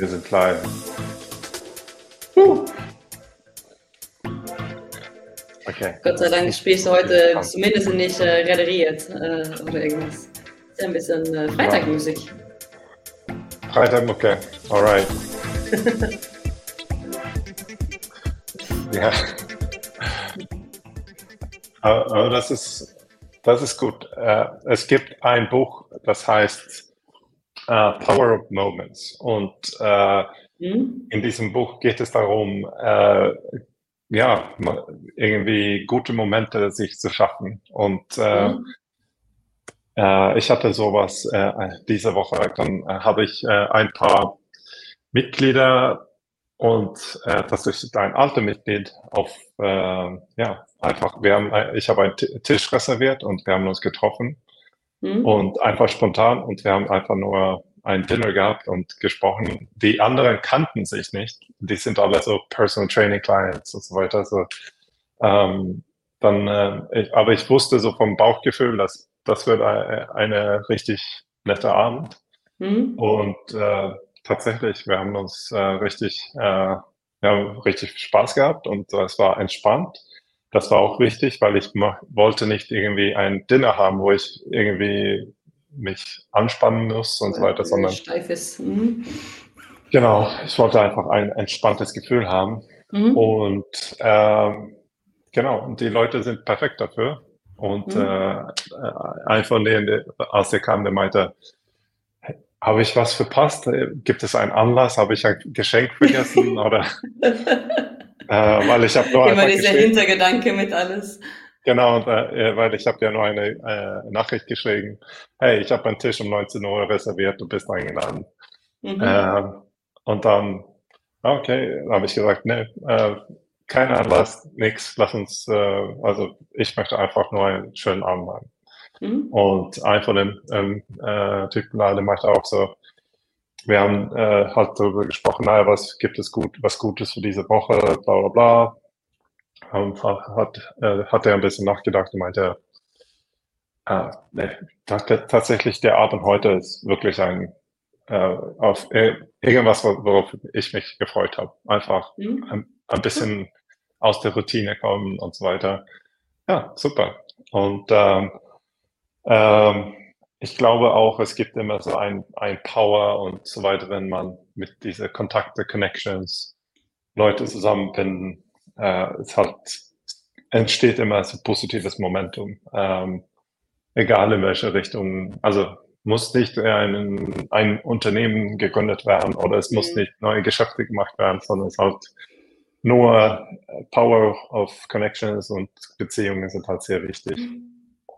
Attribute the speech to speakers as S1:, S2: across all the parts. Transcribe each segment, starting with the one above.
S1: Wir sind live.
S2: Okay. Gott sei Dank spielst du heute zumindest nicht äh, rederiert äh, oder irgendwas. Ist ja ein bisschen äh, Freitagmusik.
S1: Freitag, okay. Alright. ja. Aber das ist, das ist gut. Äh, es gibt ein Buch, das heißt uh, Power of Moments. Und uh, mhm. in diesem Buch geht es darum, uh, ja, irgendwie gute Momente sich zu schaffen. Und mhm. ich hatte sowas diese Woche. Dann habe ich ein paar Mitglieder und äh, das ist ein alter Mitglied auf, äh, ja, einfach, wir haben, ich habe einen Tisch reserviert und wir haben uns getroffen mhm. und einfach spontan und wir haben einfach nur ein Dinner gehabt und gesprochen. Die anderen kannten sich nicht. Die sind alle so Personal Training Clients und so weiter. So, ähm, dann, äh, ich, aber ich wusste so vom Bauchgefühl, dass das wird eine, eine richtig nette Abend. Mhm. Und äh, tatsächlich, wir haben uns äh, richtig, äh, wir haben richtig Spaß gehabt und äh, es war entspannt. Das war auch wichtig, weil ich wollte nicht irgendwie ein Dinner haben, wo ich irgendwie mich anspannen muss und so weiter, sondern
S2: steifes. Mhm.
S1: Genau, ich wollte einfach ein entspanntes Gefühl haben mhm. und ähm, genau, und die Leute sind perfekt dafür. Und mhm. äh, ein von denen, als der kam, der meinte, habe ich was verpasst? Gibt es einen Anlass? Habe ich ein Geschenk vergessen? oder äh, weil ich habe nur
S2: immer dieser Hintergedanke mit alles.
S1: Genau, äh, weil ich habe ja nur eine äh, Nachricht geschrieben. Hey, ich habe einen Tisch um 19 Uhr reserviert, du bist eingeladen. Mhm. Äh, und dann, okay, habe ich gesagt, ne, äh, kein Anlass, nichts, lass uns, äh, also ich möchte einfach nur einen schönen Abend haben. Mhm. Und ein von den ähm, äh, Typen der meinte auch so, wir haben äh, halt darüber gesprochen, naja, was gibt es gut, was Gutes für diese Woche, bla bla bla. Und hat, äh, hat er ein bisschen nachgedacht und meinte, äh, nee, tatsächlich der Abend heute ist wirklich ein äh, auf irgendwas, worauf ich mich gefreut habe. Einfach mhm. ein, ein, bisschen aus der Routine kommen und so weiter. Ja, super. Und ähm, ähm, ich glaube auch, es gibt immer so ein, ein Power und so weiter, wenn man mit diese Kontakte, Connections, Leute zusammenfinden. Äh, es hat, entsteht immer so positives Momentum, ähm, egal in welche Richtung. Also muss nicht ein, ein Unternehmen gegründet werden oder es muss mhm. nicht neue Geschäfte gemacht werden, sondern es halt nur Power of Connections und Beziehungen sind halt sehr wichtig. Mhm.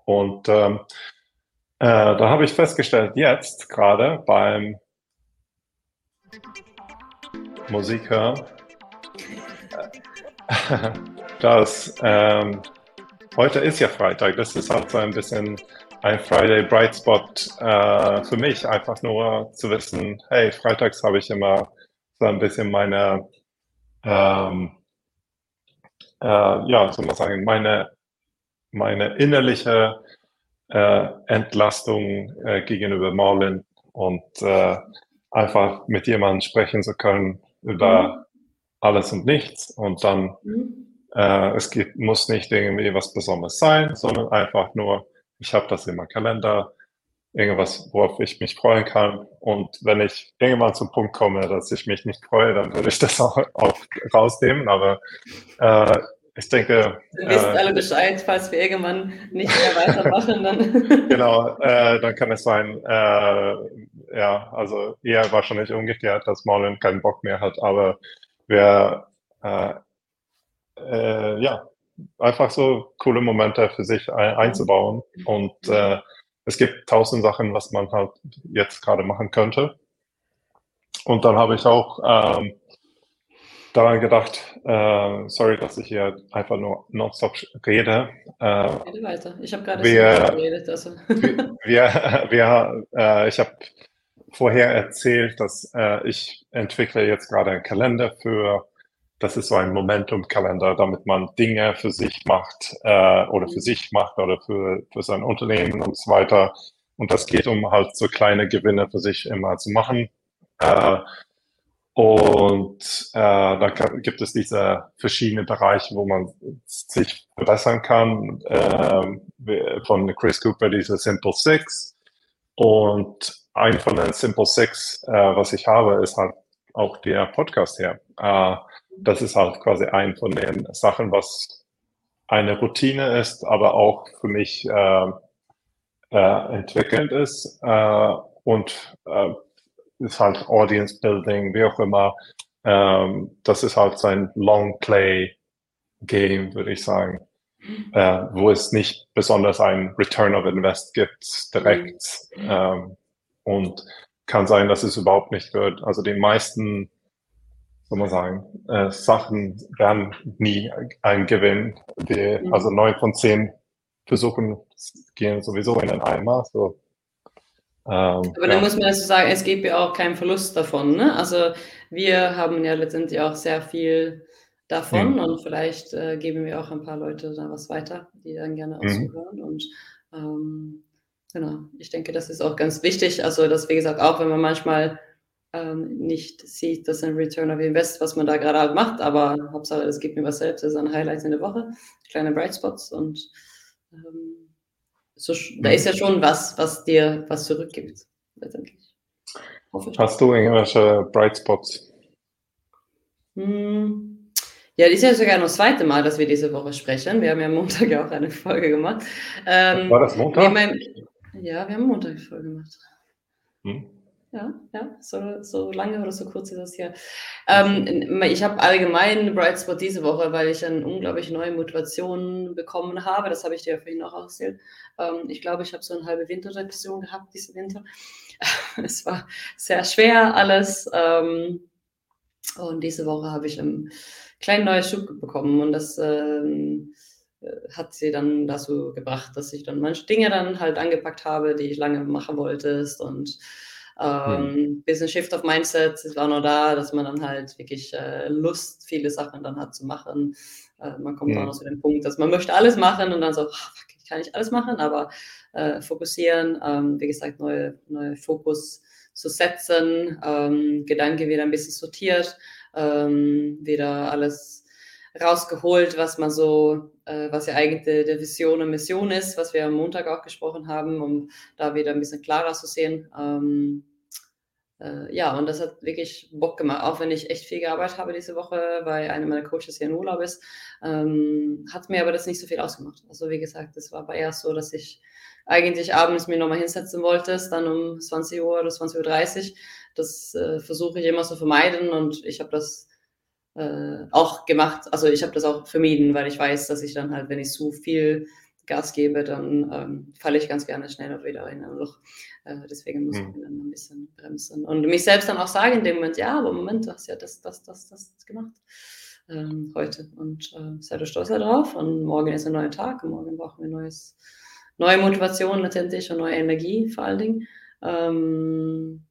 S1: Und ähm, äh, da habe ich festgestellt, jetzt gerade beim Musiker, äh, dass ähm, heute ist ja Freitag, das ist halt so ein bisschen ein Friday Bright Spot äh, für mich, einfach nur zu wissen, hey, freitags habe ich immer so ein bisschen meine, ähm, äh, ja, soll man sagen, meine meine innerliche äh, Entlastung äh, gegenüber Marlin und äh, einfach mit jemandem sprechen zu können über mhm. alles und nichts und dann mhm. äh, es gibt, muss nicht irgendwie was Besonderes sein, sondern einfach nur, ich habe das in meinem Kalender, irgendwas, worauf ich mich freuen kann. Und wenn ich irgendwann zum Punkt komme, dass ich mich nicht freue, dann würde ich das auch, auch rausnehmen. Aber äh, ich denke.
S2: Wir wissen äh, alle Bescheid, falls wir irgendwann nicht mehr weitermachen. Dann.
S1: genau, äh, dann kann es sein, äh, ja, also eher wahrscheinlich umgekehrt, dass Marlon keinen Bock mehr hat, aber wir, äh, äh, ja, einfach so coole Momente für sich ein, einzubauen. Und äh, es gibt tausend Sachen, was man halt jetzt gerade machen könnte. Und dann habe ich auch ähm, daran gedacht, äh, sorry, dass ich hier einfach nur nonstop rede.
S2: Äh, rede weiter. Ich habe gerade geredet. Also.
S1: wir, wir, äh, ich habe vorher erzählt, dass äh, ich entwickle jetzt gerade einen Kalender für, das ist so ein Momentum-Kalender, damit man Dinge für sich macht äh, oder für sich macht oder für, für sein Unternehmen und so weiter. Und das geht um halt so kleine Gewinne für sich immer zu machen. Äh, Und äh, da gibt es diese verschiedenen Bereiche, wo man sich verbessern kann. Äh, von Chris Cooper diese Simple Six. Und ein von den Simple Six, äh, was ich habe, ist halt auch der Podcast her. Äh, das ist halt quasi ein von den Sachen, was eine Routine ist, aber auch für mich äh, äh, entwickelnd ist äh, und äh, ist halt Audience Building, wie auch immer. Ähm, das ist halt sein Long Play Game, würde ich sagen, mhm. äh, wo es nicht besonders ein Return of Invest gibt direkt. Mhm. Ähm, und kann sein, dass es überhaupt nicht wird. Also die meisten, soll man sagen, äh, Sachen werden nie ein Gewinn. Die, mhm. Also neun von zehn Versuchen gehen sowieso in den Eimer. So
S2: ähm, Aber dann muss man also sagen, es gibt ja auch keinen Verlust davon. Ne? Also wir haben ja letztendlich auch sehr viel davon mhm. und vielleicht äh, geben wir auch ein paar Leute da was weiter, die dann gerne auch mhm. zuhören. Und ähm, genau, ich denke, das ist auch ganz wichtig. Also, dass wie gesagt, auch wenn man manchmal ähm, nicht sieht, dass ein Return of Invest, was man da gerade halt macht, aber Hauptsache, es gibt mir was selbst, das ist ein Highlight in der Woche, kleine Bright Spots und ähm, so, da ist ja schon was, was dir was zurückgibt, letztendlich.
S1: Hast du irgendwelche Bright Spots?
S2: Hm. Ja, das ist ja sogar noch das zweite Mal, dass wir diese Woche sprechen. Wir haben ja Montag ja auch eine Folge gemacht.
S1: Ähm, War das Montag?
S2: Mein, ja, wir haben Montag eine Folge gemacht. Hm. Ja, ja, so, so lange oder so kurz ist das hier. Ähm, ich habe allgemein Bright Spot diese Woche, weil ich eine unglaublich neue Motivation bekommen habe. Das habe ich dir ja vorhin auch erzählt. Ähm, ich glaube, ich habe so eine halbe Winterdepression gehabt diesen Winter. es war sehr schwer alles. Ähm, und diese Woche habe ich einen kleinen neuen Schub bekommen und das ähm, hat sie dann dazu gebracht, dass ich dann manche Dinge dann halt angepackt habe, die ich lange machen wollte und ähm, mhm. Bisschen Shift of Mindset ist auch noch da, dass man dann halt wirklich äh, Lust, viele Sachen dann hat zu machen. Äh, man kommt mhm. auch noch zu dem Punkt, dass man möchte alles machen und dann so, ach, ich kann nicht alles machen, aber äh, fokussieren, ähm, wie gesagt, neue, neue Fokus zu setzen, ähm, Gedanke wieder ein bisschen sortiert, ähm, wieder alles rausgeholt, was man so, äh, was ja eigentlich der Vision und Mission ist, was wir am Montag auch gesprochen haben, um da wieder ein bisschen klarer zu sehen. Ähm, äh, ja, und das hat wirklich Bock gemacht, auch wenn ich echt viel gearbeitet habe diese Woche, weil einer meiner Coaches hier in Urlaub ist, ähm, hat mir aber das nicht so viel ausgemacht. Also wie gesagt, das war aber eher so, dass ich eigentlich abends mir nochmal hinsetzen wollte, dann um 20 Uhr oder 20.30 Uhr. Das äh, versuche ich immer zu vermeiden und ich habe das äh, auch gemacht. Also ich habe das auch vermieden, weil ich weiß, dass ich dann halt, wenn ich zu viel Gas gebe, dann ähm, falle ich ganz gerne schnell wieder in ein Loch. Äh, deswegen muss mhm. ich dann ein bisschen bremsen. Und mich selbst dann auch sagen in dem Moment, ja, aber Moment, du hast ja das, das, das, das gemacht ähm, heute. Und äh, sei du stolz darauf. Und morgen ist ein neuer Tag und morgen brauchen wir neues, neue Motivation letztendlich und neue Energie vor allen Dingen. Ähm,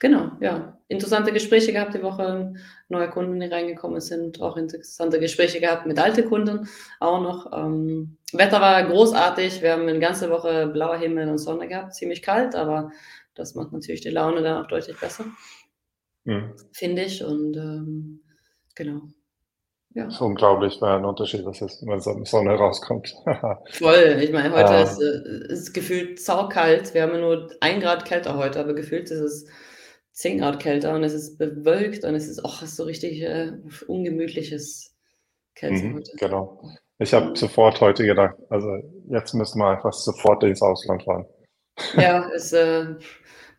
S2: genau, ja interessante Gespräche gehabt die Woche, neue Kunden, die reingekommen sind, auch interessante Gespräche gehabt mit alten Kunden auch noch. Ähm, Wetter war großartig, wir haben eine ganze Woche blauer Himmel und Sonne gehabt, ziemlich kalt, aber das macht natürlich die Laune dann auch deutlich besser, mhm. finde ich. Und ähm, genau.
S1: Ja. Das ist unglaublich, weil ein Unterschied was ist, wenn Sonne rauskommt.
S2: Voll. Ich meine, heute ähm. ist es äh, gefühlt saukalt. Wir haben nur ein Grad kälter heute, aber gefühlt ist es 10 Grad kälter und es ist bewölkt und es ist auch so richtig äh, ungemütliches
S1: Kälte mhm. Genau. Ich habe sofort heute gedacht, also jetzt müssen wir einfach sofort ins Ausland fahren.
S2: Ja, es, äh,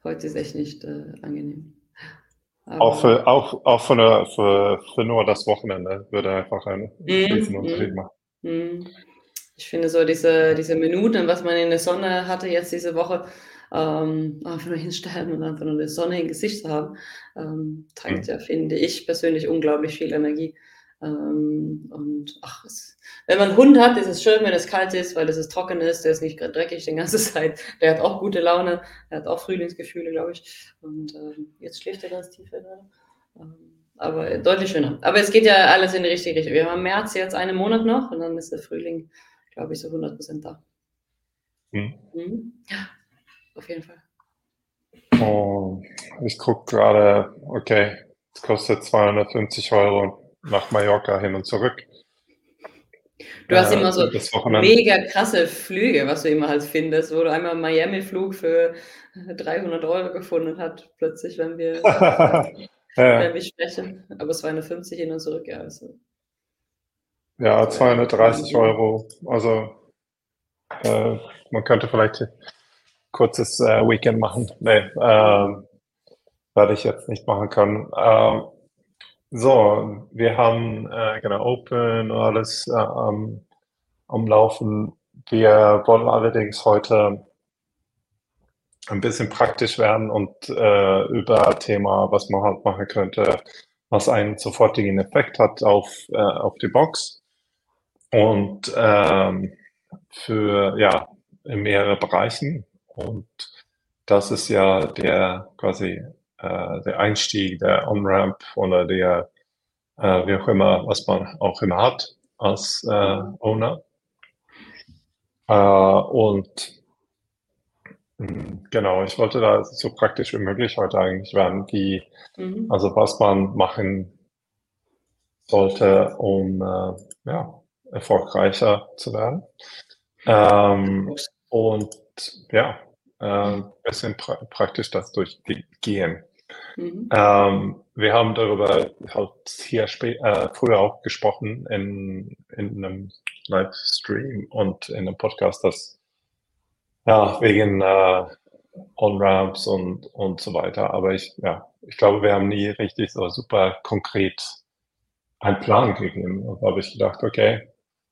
S2: heute ist echt nicht äh, angenehm.
S1: Aber auch für, auch, auch für, eine, für, für nur das Wochenende würde einfach einen
S2: mm, riesen Unterschied mm, machen. Mm. Ich finde so diese, diese Minuten, was man in der Sonne hatte jetzt diese Woche, ähm, einfach nur hinstellen und einfach nur eine Sonne im Gesicht zu haben, ähm, tankt mhm. ja, finde ich persönlich, unglaublich viel Energie. Ähm, und ach, es, wenn man einen Hund hat, ist es schön, wenn es kalt ist, weil es ist trocken ist, der ist nicht dreckig die ganze Zeit. Der hat auch gute Laune, der hat auch Frühlingsgefühle, glaube ich. Und ähm, jetzt schläft er ganz tief gerade. Ähm, aber deutlich schöner. Aber es geht ja alles in die richtige Richtung. Wir haben März jetzt einen Monat noch und dann ist der Frühling, glaube ich, so 100 Prozent da. Mhm. Mhm. Auf jeden Fall.
S1: Oh, ich gucke gerade, okay, es kostet 250 Euro nach Mallorca hin und zurück.
S2: Du hast äh, immer so mega krasse Flüge, was du immer halt findest, wo du einmal einen Miami-Flug für 300 Euro gefunden hast, plötzlich, wenn wir, wenn wir sprechen. Aber es war eine 50 hin und zurück, ja. Also.
S1: Ja, 230 Euro. Also äh, man könnte vielleicht kurzes äh, Weekend machen. Nee, äh, werde ich jetzt nicht machen können. Ähm, so, wir haben äh, genau Open und alles äh, am, am Laufen. Wir wollen allerdings heute ein bisschen praktisch werden und äh, über Thema, was man halt machen könnte, was einen sofortigen Effekt hat auf, äh, auf die Box. Und ähm, für, ja, in mehrere Bereichen. Und das ist ja der quasi äh, der Einstieg, der On-Ramp oder der, äh, wie auch immer, was man auch immer hat als äh, Owner. Äh, und hm, Genau, ich wollte da so praktisch wie möglich heute eigentlich werden, wie, mhm. also was man machen sollte, um äh, ja, erfolgreicher zu werden. Ähm, und ja, äh, ein bisschen pra praktisch das durchgehen. Mhm. Ähm, wir haben darüber halt hier äh, früher auch gesprochen in, in einem Livestream und in einem Podcast, dass ja, wegen äh, On-Ramps und, und so weiter. Aber ich, ja, ich glaube, wir haben nie richtig so super konkret einen Plan gegeben. Und da habe ich gedacht, okay,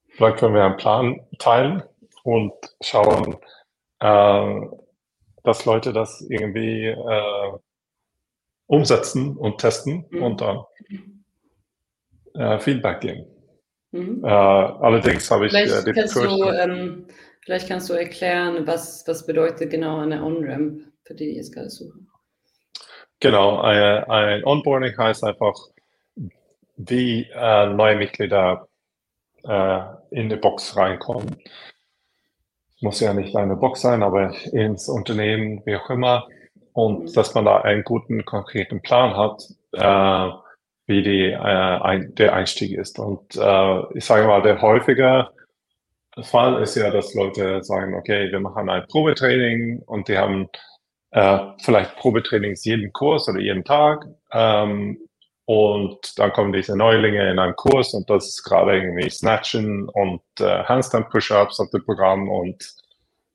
S1: vielleicht können wir einen Plan teilen und schauen, äh, dass Leute das irgendwie äh, umsetzen und testen mhm. und dann äh, Feedback geben. Mhm. Äh, allerdings habe ich
S2: vielleicht, äh, kannst du, ähm, vielleicht kannst du erklären, was, was bedeutet genau eine On-Ramp, für die, die jetzt gerade suchen.
S1: Genau, ein, ein Onboarding heißt einfach, wie äh, neue Mitglieder äh, in die Box reinkommen muss ja nicht eine Box sein, aber ins Unternehmen, wie auch immer. Und mhm. dass man da einen guten, konkreten Plan hat, äh, wie die, äh, ein, der Einstieg ist. Und äh, ich sage mal, der häufige Fall ist ja, dass Leute sagen, okay, wir machen ein Probetraining und die haben äh, vielleicht Probetrainings jeden Kurs oder jeden Tag. Ähm, und dann kommen diese Neulinge in einen Kurs und das ist gerade irgendwie Snatchen und äh, Handstand-Push-Ups auf dem Programm und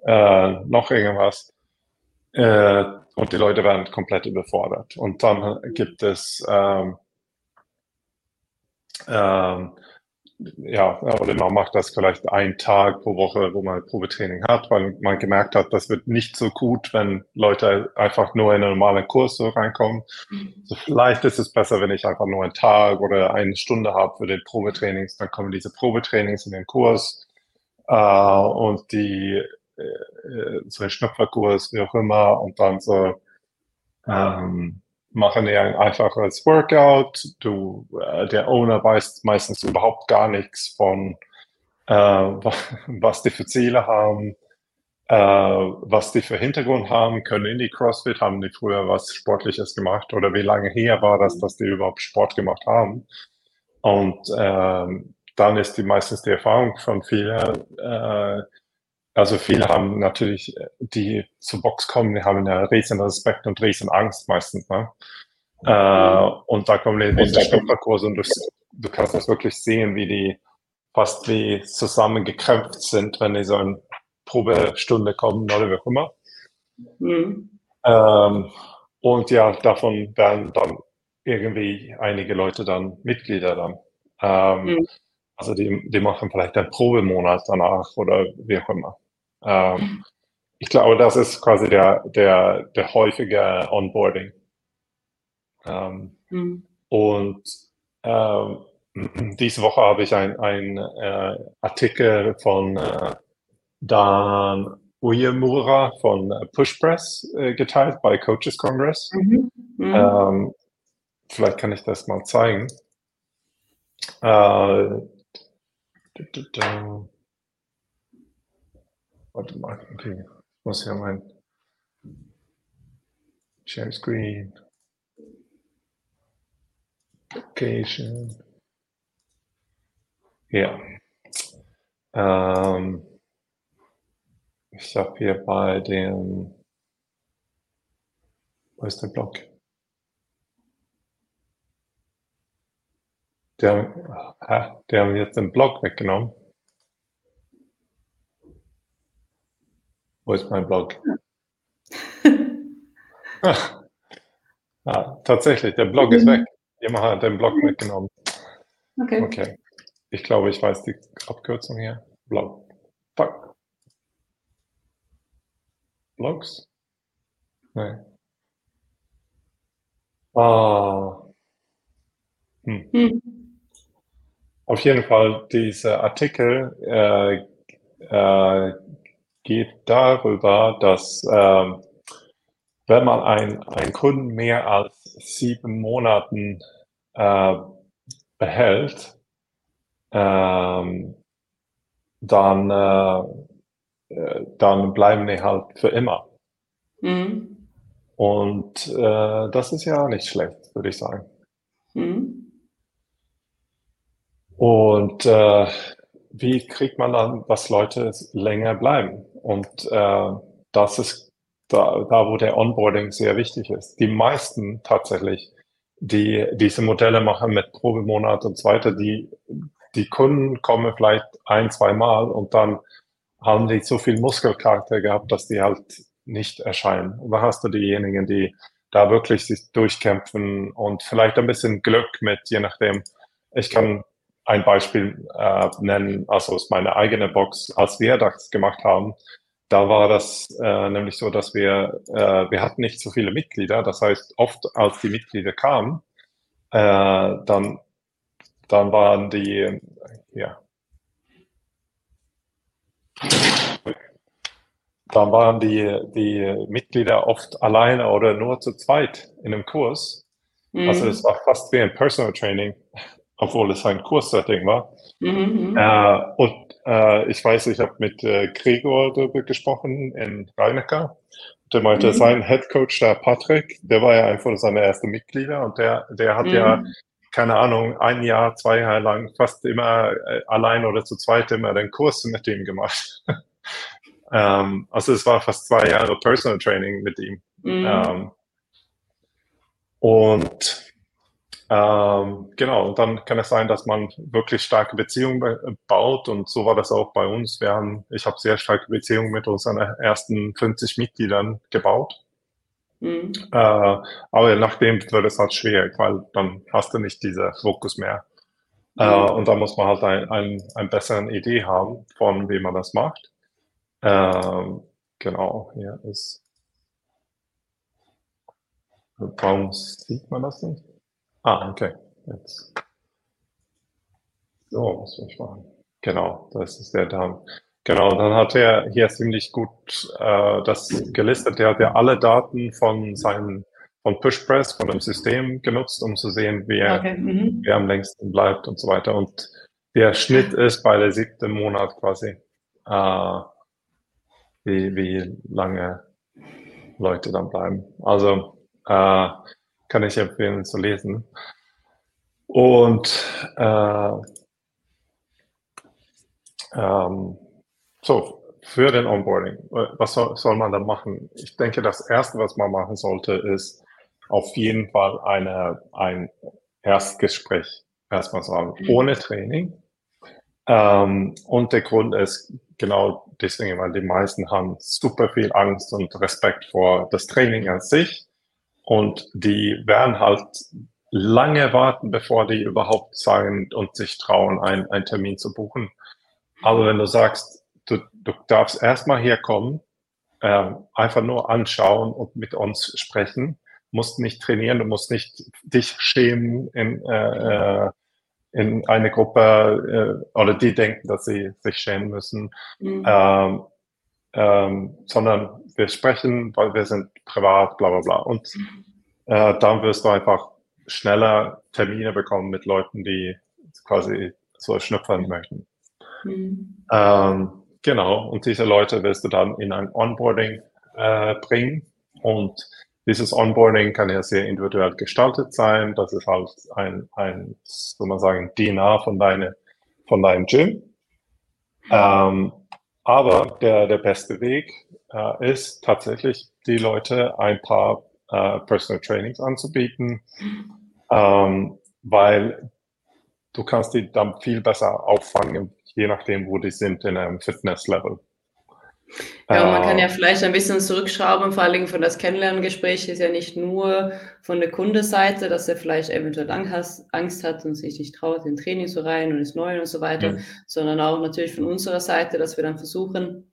S1: äh, noch irgendwas. Äh, und die Leute werden komplett überfordert. Und dann gibt es ähm, ähm, ja, oder man macht das vielleicht einen Tag pro Woche, wo man Probetraining hat, weil man gemerkt hat, das wird nicht so gut, wenn Leute einfach nur in einen normalen Kurs so reinkommen. Mhm. So vielleicht ist es besser, wenn ich einfach nur einen Tag oder eine Stunde habe für den Probetrainings, dann kommen diese Probetrainings in den Kurs äh, und die äh, so ein Schnupperkurs, wie auch immer, und dann so ähm, machen eher ein einfaches Workout. Du, äh, der Owner weiß meistens überhaupt gar nichts von, äh, was die für Ziele haben, äh, was die für Hintergrund haben, können in die CrossFit, haben die früher was Sportliches gemacht oder wie lange her war das, dass die überhaupt Sport gemacht haben. Und ähm, dann ist die meistens die Erfahrung von vielen, äh, also viele haben natürlich, die zur Box kommen, die haben ja riesen Respekt und riesen Angst meistens. Ne? Mhm. Äh, und da kommen die diese Stopperkurse und du, du, kannst das wirklich sehen, wie die fast wie zusammengekrämpft sind, wenn die so eine Probestunde kommen oder wie auch immer. Mhm. Ähm, und ja, davon werden dann irgendwie einige Leute dann Mitglieder dann. Ähm, mhm. Also die, die machen vielleicht einen Probemonat danach oder wie auch immer. Ähm, ich glaube, das ist quasi der, der, der häufige Onboarding. Ähm, mhm. Und ähm, diese Woche habe ich einen äh, Artikel von äh, Dan Uyemura von Pushpress äh, geteilt bei Coaches Congress. Mhm. Mhm. Ähm, vielleicht kann ich das mal zeigen. Äh, Warte mal, okay. Ich muss ja mein Share Screen. Location. Ja. Ähm, ich habe hier bei dem, wo ist der Blog? Der, der haben jetzt den Blog weggenommen. Wo ist mein Blog? ah, ah, tatsächlich, der Blog ist weg. Jemand hat den Blog weggenommen. Okay. okay. Ich glaube, ich weiß die Abkürzung hier. Blog. Fuck. Blogs? Nein. Ah. Hm. Hm. Auf jeden Fall, dieser Artikel äh, äh, geht darüber, dass äh, wenn man einen Kunden mehr als sieben Monaten äh, behält, ähm, dann, äh, äh, dann bleiben die halt für immer. Mhm. Und äh, das ist ja nicht schlecht, würde ich sagen. Mhm. Und äh, wie kriegt man dann, dass Leute länger bleiben? Und äh, das ist da, da, wo der Onboarding sehr wichtig ist. Die meisten tatsächlich, die diese Modelle machen mit Probemonat und so weiter, die, die Kunden kommen vielleicht ein, zwei Mal und dann haben die so viel Muskelcharakter gehabt, dass die halt nicht erscheinen. Und da hast du diejenigen, die da wirklich sich durchkämpfen und vielleicht ein bisschen Glück mit, je nachdem. Ich kann ein Beispiel äh, nennen, also aus meiner eigenen Box, als wir das gemacht haben, da war das äh, nämlich so, dass wir, äh, wir hatten nicht so viele Mitglieder. Das heißt, oft als die Mitglieder kamen, äh, dann, dann waren die, ja, dann waren die, die Mitglieder oft alleine oder nur zu zweit in einem Kurs. Mhm. Also es war fast wie ein Personal Training obwohl es ein Kurssetting war. Mhm, äh, und äh, ich weiß, ich habe mit äh, Gregor darüber gesprochen in Rheinecker. Der meinte, mhm. sein Headcoach, der Patrick, der war ja einfach seine erste Mitglieder und der, der hat mhm. ja, keine Ahnung, ein Jahr, zwei Jahre lang fast immer äh, allein oder zu zweit immer den Kurs mit ihm gemacht. ähm, also es war fast zwei Jahre Personal Training mit ihm. Mhm. Ähm, und ähm, genau, und dann kann es sein, dass man wirklich starke Beziehungen baut und so war das auch bei uns. Wir haben, ich habe sehr starke Beziehungen mit unseren ersten 50 Mitgliedern gebaut. Mhm. Äh, aber nachdem wird es halt schwierig, weil dann hast du nicht diese Fokus mehr. Mhm. Äh, und da muss man halt ein, ein, eine bessere Idee haben, von wie man das macht. Äh, genau, hier ist. Warum sieht man das nicht? Ah, okay. Jetzt. So, muss ich machen. Genau, das ist der da. Genau, dann hat er hier ziemlich gut äh, das gelistet. Der hat ja alle Daten von seinem von PushPress, von dem System genutzt, um zu sehen, wer, okay. mhm. wer am längsten bleibt und so weiter. Und der Schnitt ist bei der siebten Monat quasi, äh, wie, wie lange Leute dann bleiben. Also äh, kann ich empfehlen zu lesen. Und äh, ähm, so, für den Onboarding, was soll, soll, man da machen? Ich denke, das Erste, was man machen sollte, ist auf jeden Fall eine, ein Erstgespräch erstmal sagen, mhm. ohne Training. Ähm, und der Grund ist genau deswegen, weil die meisten haben super viel Angst und Respekt vor das Training an sich. Und die werden halt lange warten, bevor die überhaupt sagen und sich trauen, ein, einen Termin zu buchen. Aber wenn du sagst, du, du darfst erstmal herkommen, äh, einfach nur anschauen und mit uns sprechen, musst nicht trainieren, du musst nicht dich schämen in, äh, äh in eine Gruppe äh, oder die denken, dass sie sich schämen müssen, mhm. ähm, ähm, sondern wir sprechen, weil wir sind privat, bla bla bla. Und äh, dann wirst du einfach schneller Termine bekommen mit Leuten, die quasi so schnüpfern möchten. Mhm. Ähm, genau, und diese Leute wirst du dann in ein Onboarding äh, bringen und dieses Onboarding kann ja sehr individuell gestaltet sein. Das ist halt ein, ein soll man sagen, DNA von, deine, von deinem Gym. Ähm, aber der, der beste Weg äh, ist tatsächlich, die Leute ein paar äh, Personal Trainings anzubieten, ähm, weil du kannst die dann viel besser auffangen, je nachdem, wo die sind in einem Fitness-Level.
S2: Ja, man kann ja ähm. vielleicht ein bisschen zurückschrauben, vor allem von das Kennenlerngespräch ist ja nicht nur von der Kundenseite, dass er vielleicht eventuell Angst hat und sich nicht traut, in Training zu rein und ist neu und so weiter, ja. sondern auch natürlich von unserer Seite, dass wir dann versuchen,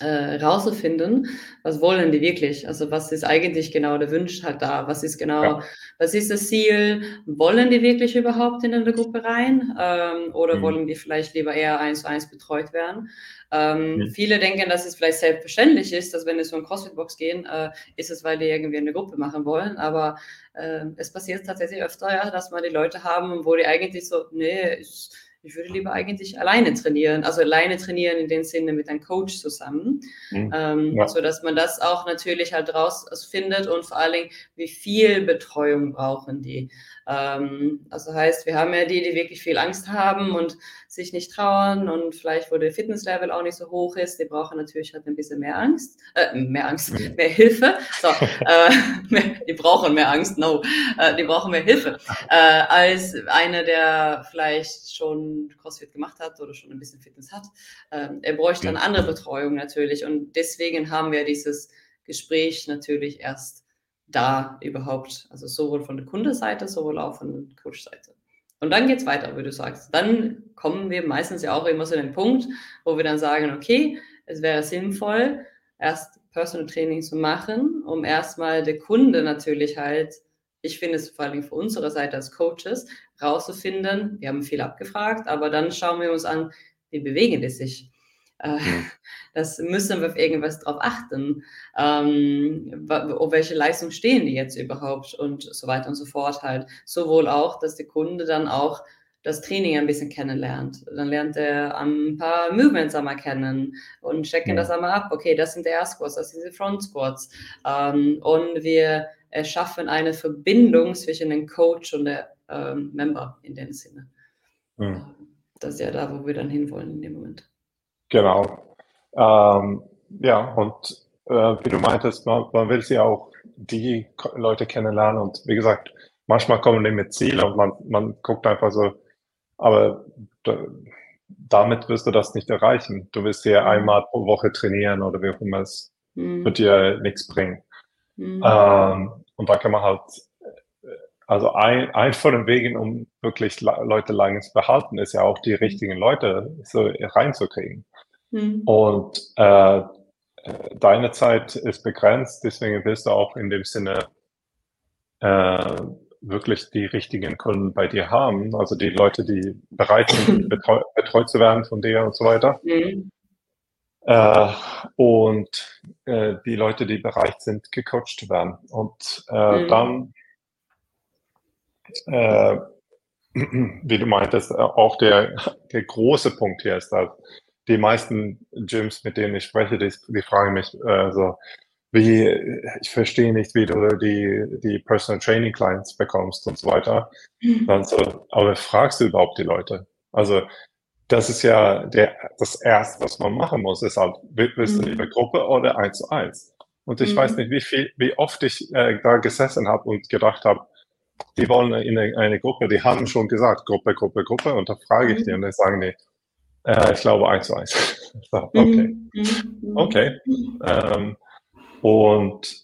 S2: äh, rauszufinden, was wollen die wirklich? Also was ist eigentlich genau der Wunsch halt da? Was ist genau, ja. was ist das Ziel? Wollen die wirklich überhaupt in eine Gruppe rein? Ähm, oder mhm. wollen die vielleicht lieber eher eins zu eins betreut werden? Ähm, mhm. Viele denken, dass es vielleicht selbstverständlich ist, dass wenn sie so in CrossFit-Box gehen, äh, ist es, weil die irgendwie eine Gruppe machen wollen. Aber äh, es passiert tatsächlich öfter, ja, dass man die Leute haben, wo die eigentlich so, nee, ist, ich würde lieber eigentlich alleine trainieren, also alleine trainieren in dem Sinne mit einem Coach zusammen, mhm. ähm, ja. so dass man das auch natürlich halt rausfindet und vor allen Dingen, wie viel Betreuung brauchen die. Ähm, also heißt, wir haben ja die, die wirklich viel Angst haben und sich nicht trauen und vielleicht, wo der Fitnesslevel auch nicht so hoch ist, die brauchen natürlich halt ein bisschen mehr Angst, äh, mehr Angst, mhm. mehr Hilfe. So, äh, die brauchen mehr Angst, no, äh, die brauchen mehr Hilfe äh, als einer, der vielleicht schon CrossFit gemacht hat oder schon ein bisschen Fitness hat. Ähm, er bräuchte eine andere Betreuung natürlich und deswegen haben wir dieses Gespräch natürlich erst da überhaupt, also sowohl von der Kundenseite, sowohl auch von der Coach-Seite. Und dann geht es weiter, wie du sagst. Dann kommen wir meistens ja auch immer zu dem Punkt, wo wir dann sagen, okay, es wäre sinnvoll, erst Personal Training zu machen, um erstmal der Kunde natürlich halt, ich finde es vor allem für unsere Seite als Coaches, rauszufinden, wir haben viel abgefragt, aber dann schauen wir uns an, wie bewegen die sich? Äh, das müssen wir auf irgendwas drauf achten. Ähm, auf welche Leistung stehen die jetzt überhaupt und so weiter und so fort halt. Sowohl auch, dass der Kunde dann auch das Training ein bisschen kennenlernt. Dann lernt er ein paar Movements einmal kennen und checken das einmal ab. Okay, das sind die Air Squats, das sind die Front Squats. Ähm, und wir erschaffen eine Verbindung zwischen dem Coach und der ähm, Member in dem Sinne. Ja. Das ist ja da, wo wir dann hinwollen in dem Moment.
S1: Genau. Ähm, ja, und äh, wie du meintest, man, man, will sie auch die Leute kennenlernen und wie gesagt, manchmal kommen die mit Ziel und man, man guckt einfach so, aber damit wirst du das nicht erreichen. Du wirst hier mhm. einmal pro Woche trainieren oder wie auch immer es mhm. wird dir nichts bringen. Mhm. Ähm, und da kann man halt, also ein, ein von den Wegen, um wirklich Leute lange zu behalten, ist ja auch die mhm. richtigen Leute so reinzukriegen. Mhm. Und äh, deine Zeit ist begrenzt, deswegen willst du auch in dem Sinne äh, wirklich die richtigen Kunden bei dir haben, also die Leute, die bereit sind, betreu betreut zu werden von dir und so weiter. Mhm. Äh, und äh, die Leute, die bereit sind, gecoacht zu werden. Und äh, mhm. dann, äh, wie du meintest, auch der, der große Punkt hier ist, dass die meisten Gyms, mit denen ich spreche, die, die fragen mich äh, so, wie, ich verstehe nicht, wie du die, die Personal Training Clients bekommst und so weiter. Mhm. Dann so, aber fragst du überhaupt die Leute? Also, das ist ja der, das erste, was man machen muss, ist halt, willst du mhm. lieber Gruppe oder eins zu eins? Und ich mhm. weiß nicht, wie viel, wie oft ich äh, da gesessen habe und gedacht habe, die wollen in eine, eine, Gruppe, die haben schon gesagt, Gruppe, Gruppe, Gruppe, und da frage ich mhm. die und dann sagen die, äh, ich glaube eins zu eins. okay. Mhm. Okay. Ähm, und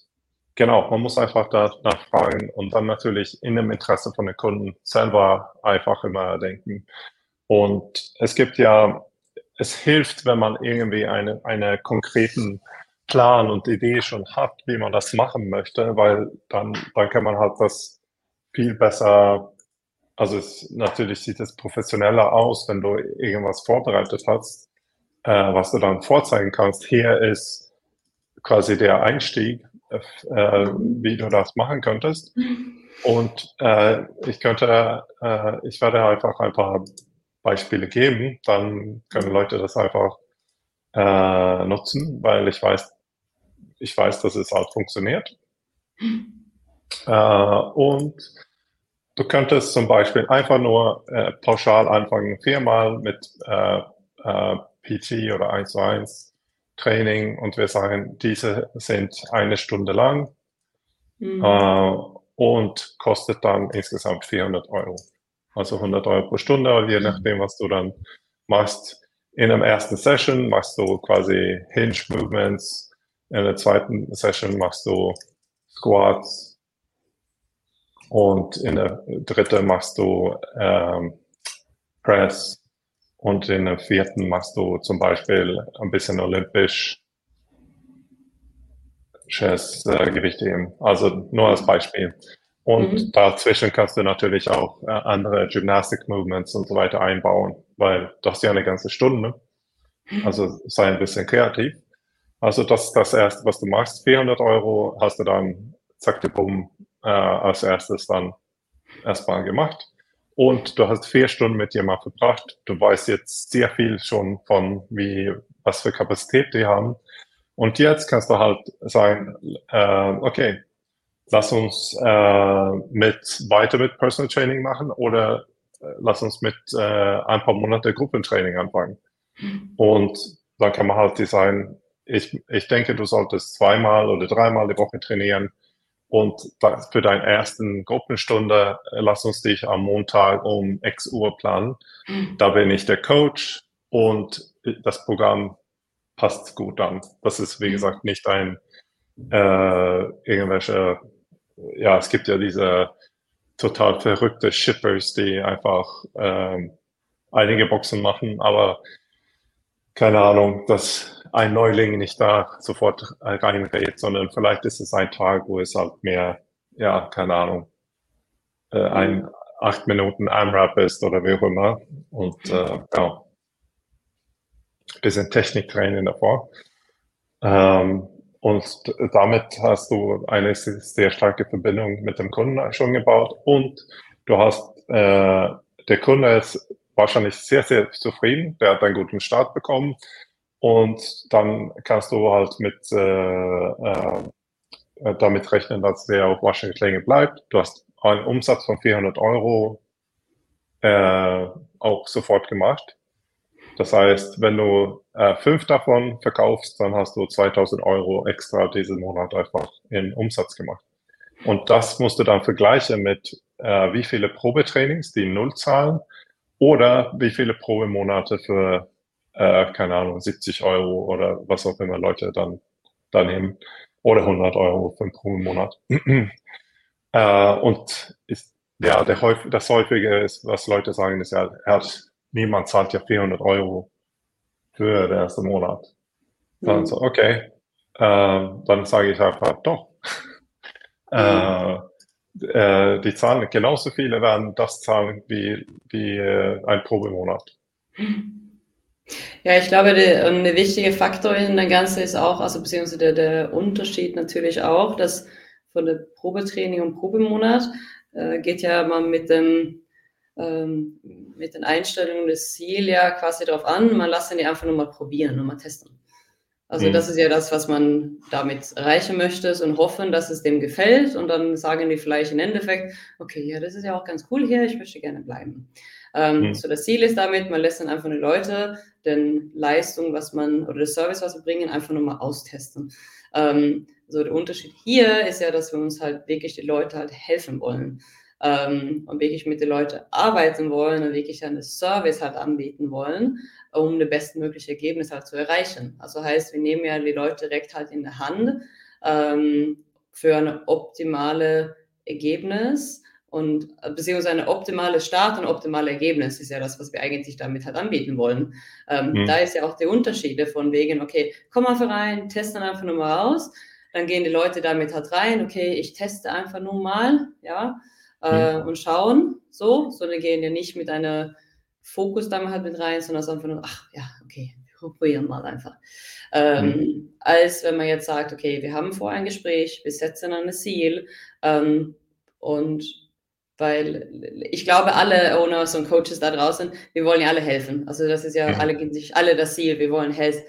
S1: genau, man muss einfach da nachfragen und dann natürlich in dem Interesse von den Kunden selber einfach immer denken. Und es gibt ja, es hilft, wenn man irgendwie eine, eine konkreten Plan und Idee schon hat, wie man das machen möchte, weil dann, dann kann man halt das viel besser also es, natürlich sieht es professioneller aus, wenn du irgendwas vorbereitet hast, äh, was du dann vorzeigen kannst. Hier ist quasi der Einstieg, äh, wie du das machen könntest. Und äh, ich könnte, äh, ich werde einfach ein paar Beispiele geben, dann können Leute das einfach äh, nutzen, weil ich weiß, ich weiß, dass es halt funktioniert. Äh, und du könntest zum Beispiel einfach nur äh, pauschal anfangen, viermal mit äh, äh PT oder 1 zu 1 Training und wir sagen, diese sind eine Stunde lang mhm. äh, und kostet dann insgesamt 400 Euro. Also 100 Euro pro Stunde, je nachdem, was du dann machst. In der ersten Session machst du quasi Hinge Movements, in der zweiten Session machst du Squats und in der dritten machst du ähm, Press und in der vierten machst du zum Beispiel ein bisschen olympisch Chess äh, Gewichtheben. Also nur als Beispiel. Und mhm. dazwischen kannst du natürlich auch äh, andere Gymnastic Movements und so weiter einbauen, weil du hast ja eine ganze Stunde. Also sei ein bisschen kreativ. Also das ist das Erste, was du machst. 400 Euro hast du dann, zack, die bumm, äh, als erstes dann erstmal gemacht. Und du hast vier Stunden mit jemandem verbracht. Du weißt jetzt sehr viel schon von, wie, was für Kapazität die haben. Und jetzt kannst du halt sagen, äh, okay, lass uns äh, mit weiter mit Personal Training machen oder äh, lass uns mit äh, ein paar Monate Gruppentraining anfangen. Mhm. Und dann kann man halt designen, ich, ich denke, du solltest zweimal oder dreimal die Woche trainieren. Und für deine ersten Gruppenstunde äh, lass uns dich am Montag um X Uhr planen. Mhm. Da bin ich der Coach und das Programm passt gut an. Das ist, wie mhm. gesagt, nicht ein äh, irgendwelche, ja, es gibt ja diese total verrückte Shippers, die einfach ähm, einige Boxen machen, aber keine Ahnung, dass ein Neuling nicht da sofort reingeht, sondern vielleicht ist es ein Tag, wo es halt mehr, ja, keine Ahnung, äh, ein mhm. acht Minuten AMRAP ist oder wie auch immer. Und äh, ja, bisschen Techniktraining davor. Ähm, und damit hast du eine sehr starke Verbindung mit dem Kunden schon gebaut und du hast, äh, der Kunde ist wahrscheinlich sehr, sehr zufrieden, der hat einen guten Start bekommen und dann kannst du halt mit, äh, äh, damit rechnen, dass der auf wahrscheinlich länger bleibt. Du hast einen Umsatz von 400 Euro äh, auch sofort gemacht das heißt, wenn du äh, fünf davon verkaufst, dann hast du 2000 Euro extra diesen Monat einfach in Umsatz gemacht. Und das musst du dann vergleichen mit, äh, wie viele Probetrainings, die null zahlen, oder wie viele Probemonate für, äh, keine Ahnung, 70 Euro oder was auch immer Leute dann, dann nehmen, oder 100 Euro für einen Probemonat. äh, und ist, ja, der, das häufige ist, was Leute sagen, ist ja, er hat niemand zahlt ja 400 Euro für den ersten Monat. Dann mhm. so, okay, äh, dann sage ich einfach doch. Mhm. äh, die zahlen genauso viele werden das zahlen wie, wie äh, ein Probemonat.
S2: Ja, ich glaube, der, ein wichtiger Faktor in der Ganze ist auch, also beziehungsweise der, der Unterschied natürlich auch, dass von der Probetraining und Probemonat äh, geht ja mal mit dem ähm, mit den Einstellungen des Ziel ja quasi darauf an, man lässt ihn ja einfach nur mal probieren und mal testen. Also mhm. das ist ja das, was man damit erreichen möchte und hoffen, dass es dem gefällt und dann sagen die vielleicht im Endeffekt, okay, ja, das ist ja auch ganz cool hier, ich möchte gerne bleiben. Ähm, mhm. So das Ziel ist damit, man lässt dann einfach die Leute den Leistung, was man oder das Service, was wir bringen, einfach nur mal austesten. Ähm, so der Unterschied hier ist ja, dass wir uns halt wirklich die Leute halt helfen wollen ähm, und wirklich mit den Leuten arbeiten wollen und wirklich einen Service halt anbieten wollen, um eine bestmögliche Ergebnis halt zu erreichen. Also heißt, wir nehmen ja die Leute direkt halt in der Hand ähm, für eine optimale Ergebnis und beziehungsweise eine optimale Start und optimale Ergebnis ist ja das, was wir eigentlich damit halt anbieten wollen. Ähm, mhm. Da ist ja auch der Unterschied von wegen, okay, komm einfach rein, teste dann einfach nur mal aus, dann gehen die Leute damit halt rein, okay, ich teste einfach nur mal, ja, äh, mhm. und schauen, so, sondern gehen ja nicht mit einer Fokus da halt mit rein, sondern einfach nur, ach ja, okay, wir probieren mal einfach. Ähm, mhm. Als wenn man jetzt sagt, okay, wir haben vor ein Gespräch, wir setzen ein Ziel ähm, und weil ich glaube, alle Owners und Coaches da draußen, wir wollen ja alle helfen. Also das ist ja alle, alle das Ziel, wir wollen helfen,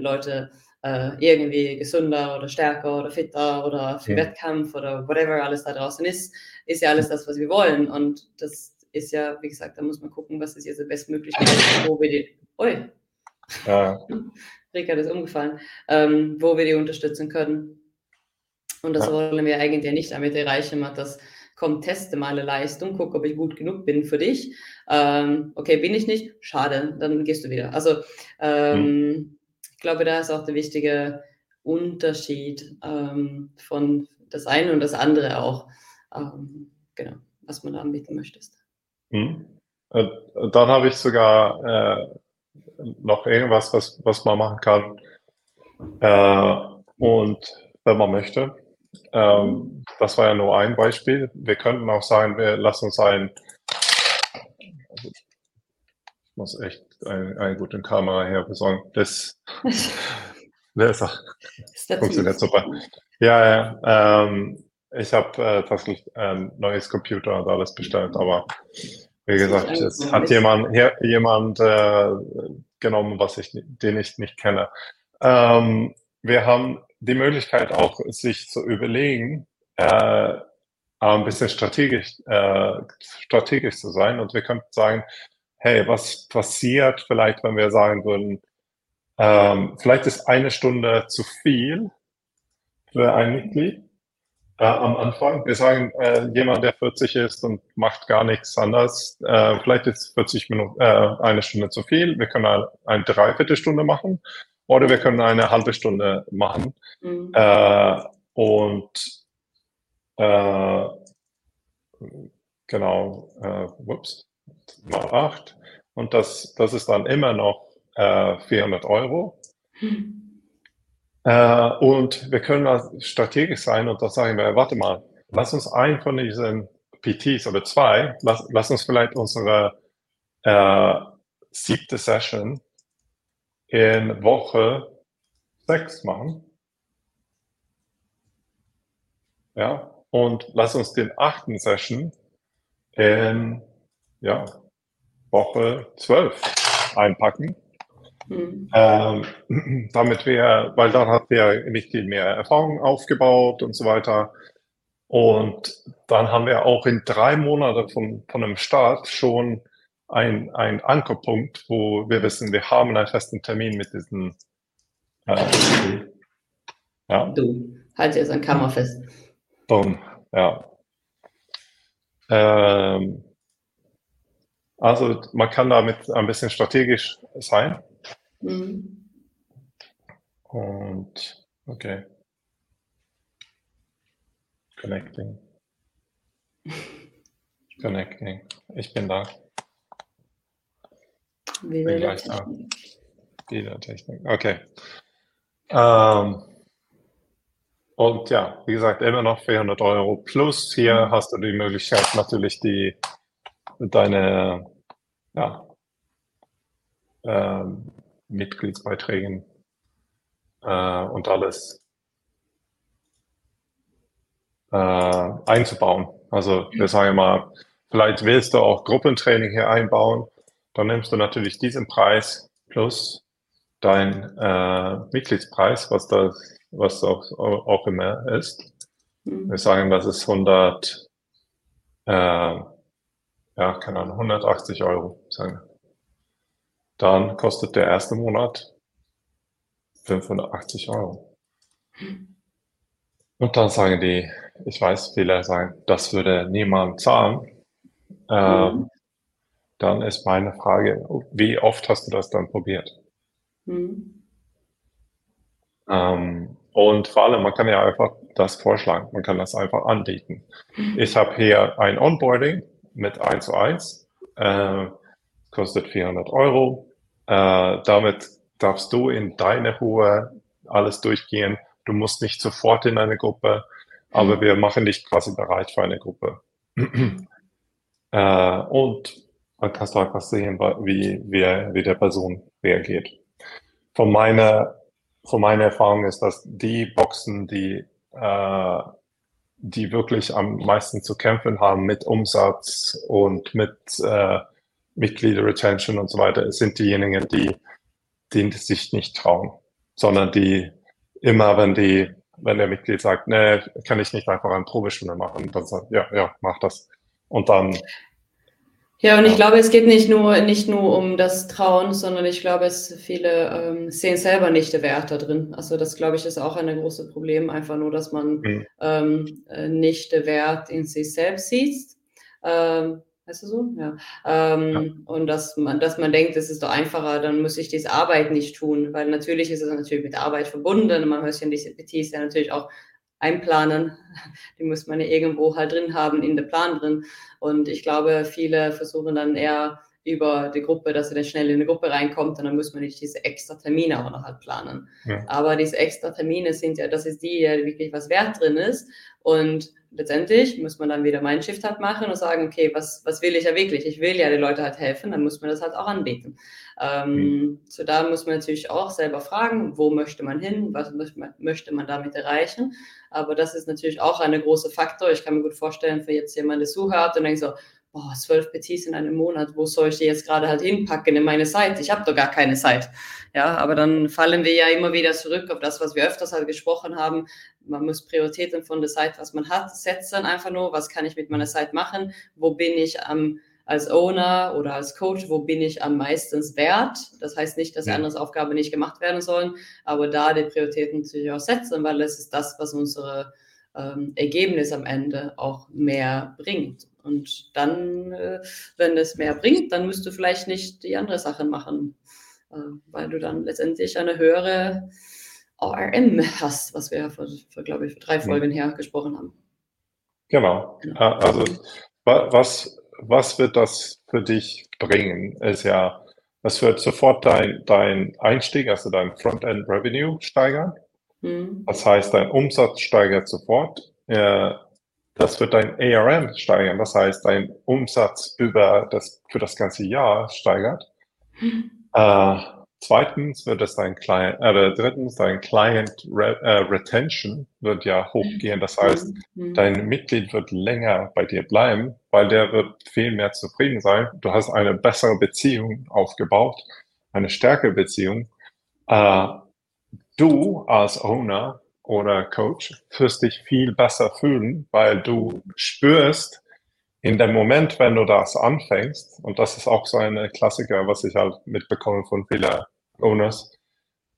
S2: Leute äh, irgendwie gesünder oder stärker oder fitter oder für ja. Wettkampf oder whatever alles da draußen ist, ist ja alles das, was wir wollen. Und das ist ja, wie gesagt, da muss man gucken, was ist jetzt der bestmögliche, wo wir die, ui, ja. Rika ist umgefallen, ähm, wo wir die unterstützen können. Und das ja. wollen wir eigentlich nicht damit erreichen, dass komm, teste meine Leistung, guck, ob ich gut genug bin für dich. Ähm, okay, bin ich nicht? Schade, dann gehst du wieder. Also ähm, mhm. ich glaube, da ist auch der wichtige Unterschied ähm, von das eine und das andere auch, ähm, genau, was man da anbieten möchtest.
S1: Mhm. Äh, dann habe ich sogar äh, noch irgendwas, was, was man machen kann. Äh, und wenn man möchte. Ähm, das war ja nur ein Beispiel. Wir könnten auch sagen, wir lassen uns ein, also ich muss echt eine, eine gute Kamera her besorgen. Das, das funktioniert super. Ja, ja. Ähm, ich habe äh, tatsächlich ein neues Computer und alles bestellt, aber wie gesagt, es hat jemand, jemand äh, genommen, was ich, den ich nicht kenne. Ähm, wir haben die Möglichkeit auch, sich zu überlegen, äh, ein bisschen strategisch, äh, strategisch zu sein. Und wir könnten sagen, hey, was passiert vielleicht, wenn wir sagen würden, ähm, vielleicht ist eine Stunde zu viel für ein Mitglied äh, am Anfang. Wir sagen, äh, jemand, der 40 ist und macht gar nichts anderes, äh, vielleicht ist 40 Minuten, äh, eine Stunde zu viel. Wir können eine, eine Dreiviertelstunde machen oder wir können eine halbe Stunde machen. Mhm. Äh, und äh, genau, äh, whoops, mal acht. Und das, das ist dann immer noch äh, 400 Euro. Mhm. Äh, und wir können da strategisch sein und da sagen wir, warte mal, lass uns ein von diesen PTs oder zwei, lass, lass uns vielleicht unsere äh, siebte Session in Woche sechs machen. Ja, und lass uns den achten Session in ja, Woche zwölf einpacken. Mhm. Ähm, damit wir, weil dann hat der nicht viel mehr Erfahrung aufgebaut und so weiter. Und dann haben wir auch in drei Monaten von, von einem Start schon ein, ein Ankerpunkt, wo wir wissen, wir haben einen festen Termin mit diesen. Äh,
S2: ja. Du, halt jetzt an Kammer fest.
S1: Boom, ja. Ähm, also man kann damit ein bisschen strategisch sein. Mhm. Und okay. Connecting. Connecting. Ich bin da. Wieder gleich da. Wieder Technik. Okay. Ähm, und ja, wie gesagt, immer noch 400 Euro plus. Hier mhm. hast du die Möglichkeit, natürlich die deine ja, ähm, Mitgliedsbeiträgen äh, und alles äh, einzubauen. Also wir sagen mal, vielleicht willst du auch Gruppentraining hier einbauen, dann nimmst du natürlich diesen Preis plus dein äh, Mitgliedspreis, was das, was auch, auch immer ist. Mhm. Wir sagen, das ist 100, äh, ja, keine Ahnung, 180 Euro, sagen wir dann kostet der erste Monat 580 Euro. Und dann sagen die, ich weiß, viele sagen, das würde niemand zahlen. Ähm, mhm. Dann ist meine Frage, wie oft hast du das dann probiert? Mhm. Ähm, und vor allem, man kann ja einfach das vorschlagen, man kann das einfach anbieten. Mhm. Ich habe hier ein Onboarding mit 1 zu 1, äh, kostet 400 Euro. Äh, damit darfst du in deine Ruhe alles durchgehen. Du musst nicht sofort in eine Gruppe, aber mhm. wir machen dich quasi bereit für eine Gruppe. äh, und dann kannst du einfach sehen, wie, wie, wie der Person reagiert. Von meiner, von meiner Erfahrung ist, dass die Boxen, die, äh, die wirklich am meisten zu kämpfen haben mit Umsatz und mit äh, Mitglieder-Retention und so weiter, sind diejenigen, die, die sich nicht trauen, sondern die immer wenn die, wenn der Mitglied sagt, nee, kann ich nicht einfach eine Probestunde machen, dann sagt, ja, ja, mach das. Und dann
S2: ja, und ich glaube, es geht nicht nur, nicht nur um das Trauen, sondern ich glaube, es viele ähm, sehen selber nicht den Wert da drin. Also das, glaube ich, ist auch ein großes Problem, einfach nur, dass man mhm. ähm, äh, nicht den Wert in sich selbst sieht. Ähm, weißt du so? Ja. Ähm, ja. Und dass man, dass man denkt, es ist doch einfacher, dann muss ich diese Arbeit nicht tun, weil natürlich ist es natürlich mit Arbeit verbunden. Man muss ja diese PTs ja natürlich auch einplanen. Die muss man ja irgendwo halt drin haben, in der Plan drin. Und ich glaube, viele versuchen dann eher über die Gruppe, dass er dann schnell in eine Gruppe reinkommt und dann muss man nicht diese extra Termine auch noch halt planen. Ja. Aber diese extra Termine sind ja, das ist die, ja wirklich was wert drin ist. Und letztendlich muss man dann wieder Mindshift halt machen und sagen, okay, was, was will ich ja wirklich? Ich will ja den Leuten halt helfen, dann muss man das halt auch anbieten. Ähm, mhm. So da muss man natürlich auch selber fragen, wo möchte man hin, was möchte man, damit erreichen. Aber das ist natürlich auch ein großer Faktor. Ich kann mir gut vorstellen, für jetzt jemand, der zuhört und denkt so, boah, zwölf PTs in einem Monat, wo soll ich die jetzt gerade halt hinpacken in meine Zeit? Ich habe doch gar keine Zeit. Ja, aber dann fallen wir ja immer wieder zurück auf das, was wir öfters halt gesprochen haben. Man muss Prioritäten von der Zeit, was man hat, setzen. Einfach nur, was kann ich mit meiner Zeit machen? Wo bin ich am als Owner oder als Coach, wo bin ich am meisten wert? Das heißt nicht, dass ja. andere Aufgaben nicht gemacht werden sollen, aber da die Prioritäten natürlich auch setzen, weil das ist das, was unsere ähm, Ergebnis am Ende auch mehr bringt. Und dann, äh, wenn es mehr bringt, dann müsst du vielleicht nicht die andere Sachen machen, äh, weil du dann letztendlich eine höhere ORM hast, was wir für, für glaube ich, drei Folgen her gesprochen haben.
S1: Genau. genau. Also was was wird das für dich bringen? Ist ja, das wird sofort dein, dein Einstieg, also dein Frontend Revenue steigern. Mhm. Das heißt, dein Umsatz steigert sofort. Das wird dein ARM steigern. Das heißt, dein Umsatz über das, für das ganze Jahr steigert. Mhm. Äh, Zweitens wird es dein Client, äh, drittens dein Client Re äh, Retention wird ja hochgehen. Das heißt, mhm. dein Mitglied wird länger bei dir bleiben, weil der wird viel mehr zufrieden sein. Du hast eine bessere Beziehung aufgebaut, eine stärkere Beziehung. Äh, du als Owner oder Coach wirst dich viel besser fühlen, weil du spürst, in dem Moment, wenn du das anfängst, und das ist auch so ein Klassiker, was ich halt mitbekomme von vielen Owners,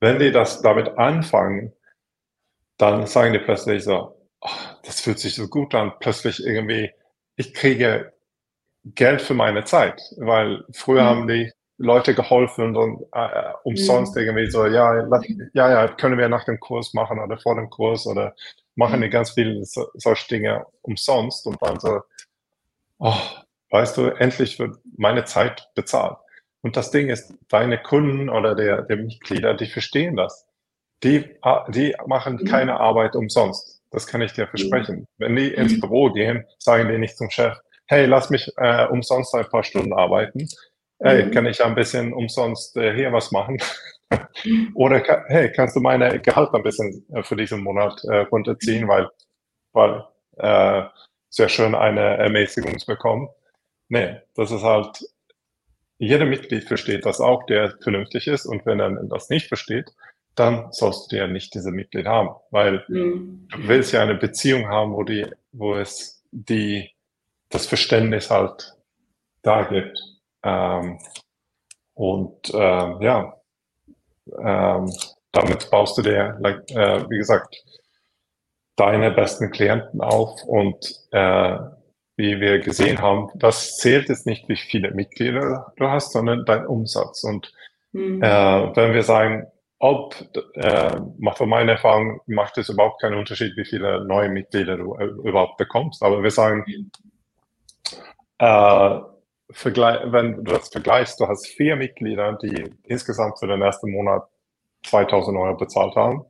S1: wenn die das damit anfangen, dann sagen die plötzlich so, oh, das fühlt sich so gut an, plötzlich irgendwie, ich kriege Geld für meine Zeit, weil früher mhm. haben die Leute geholfen und äh, umsonst mhm. irgendwie so, ja, ja, ja, können wir nach dem Kurs machen oder vor dem Kurs oder machen die mhm. ganz viele so, solche Dinge umsonst und dann so, oh, weißt du, endlich wird meine Zeit bezahlt. Und das Ding ist, deine Kunden oder der, der Mitglieder, die verstehen das. Die, die machen mhm. keine Arbeit umsonst. Das kann ich dir mhm. versprechen. Wenn die ins mhm. Büro gehen, sagen die nicht zum Chef, hey, lass mich äh, umsonst ein paar Stunden arbeiten. Hey, kann ich ein bisschen umsonst äh, hier was machen? Oder hey, kannst du meine Gehalt ein bisschen äh, für diesen Monat äh, runterziehen, weil, weil äh, sehr schön eine Ermäßigung bekommen. Nee, das ist halt, jeder Mitglied versteht das auch, der vernünftig ist. Und wenn er das nicht versteht, dann sollst du ja nicht diese Mitglied haben, weil mhm. du willst ja eine Beziehung haben, wo die, wo es die, das Verständnis halt da gibt. Ähm, und ähm, ja, ähm, damit baust du dir, äh, wie gesagt, deine besten Klienten auf und äh, wie wir gesehen haben, das zählt jetzt nicht, wie viele Mitglieder du hast, sondern dein Umsatz. Und mhm. äh, wenn wir sagen, ob, äh, von meiner Erfahrung macht es überhaupt keinen Unterschied, wie viele neue Mitglieder du äh, überhaupt bekommst. Aber wir sagen, äh, wenn du das vergleichst, du hast vier Mitglieder, die insgesamt für den ersten Monat 2000 Euro bezahlt haben.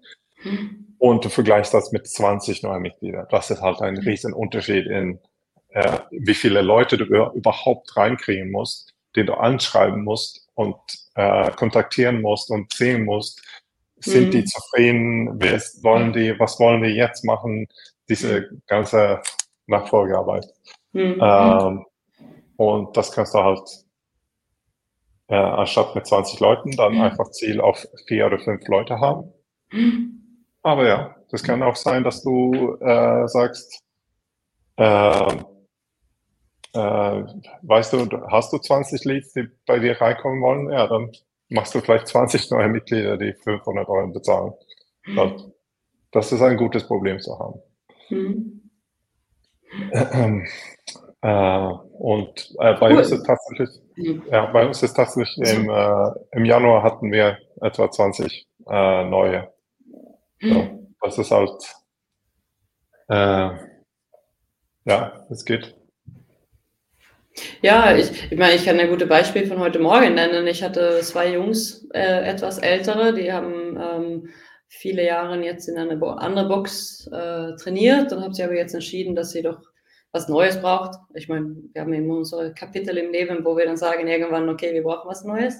S1: Mhm. Und du vergleichst das mit 20 neuen Mitgliedern. Das ist halt ein mhm. riesen Unterschied in äh, wie viele Leute du überhaupt reinkriegen musst, die du anschreiben musst und äh, kontaktieren musst und sehen musst, sind mhm. die zufrieden, was wollen die, was wollen die jetzt machen, diese ganze Nachfolgearbeit. Mhm. Ähm, und das kannst du halt äh, anstatt mit 20 Leuten dann mhm. einfach Ziel auf vier oder fünf Leute haben. Aber ja, das kann auch sein, dass du äh, sagst, äh, weißt du, hast du 20 Leads, die bei dir reinkommen wollen? Ja, dann machst du vielleicht 20 neue Mitglieder, die 500 Euro bezahlen. Mhm. Das ist ein gutes Problem zu haben. Mhm. Ähm, äh, und äh, bei cool. uns ist tatsächlich, mhm. ja, bei uns ist tatsächlich im, äh, im Januar hatten wir etwa 20 äh, neue. So, mhm. das ist halt, äh, ja, es geht.
S2: Ja, ich, ich meine, ich kann ein gutes Beispiel von heute Morgen nennen. Ich hatte zwei Jungs, äh, etwas ältere, die haben ähm, viele Jahre jetzt in einer Bo andere Box äh, trainiert und haben sich aber jetzt entschieden, dass sie doch was Neues braucht. Ich meine, wir haben immer unsere Kapitel im Leben, wo wir dann sagen irgendwann, okay, wir brauchen was Neues.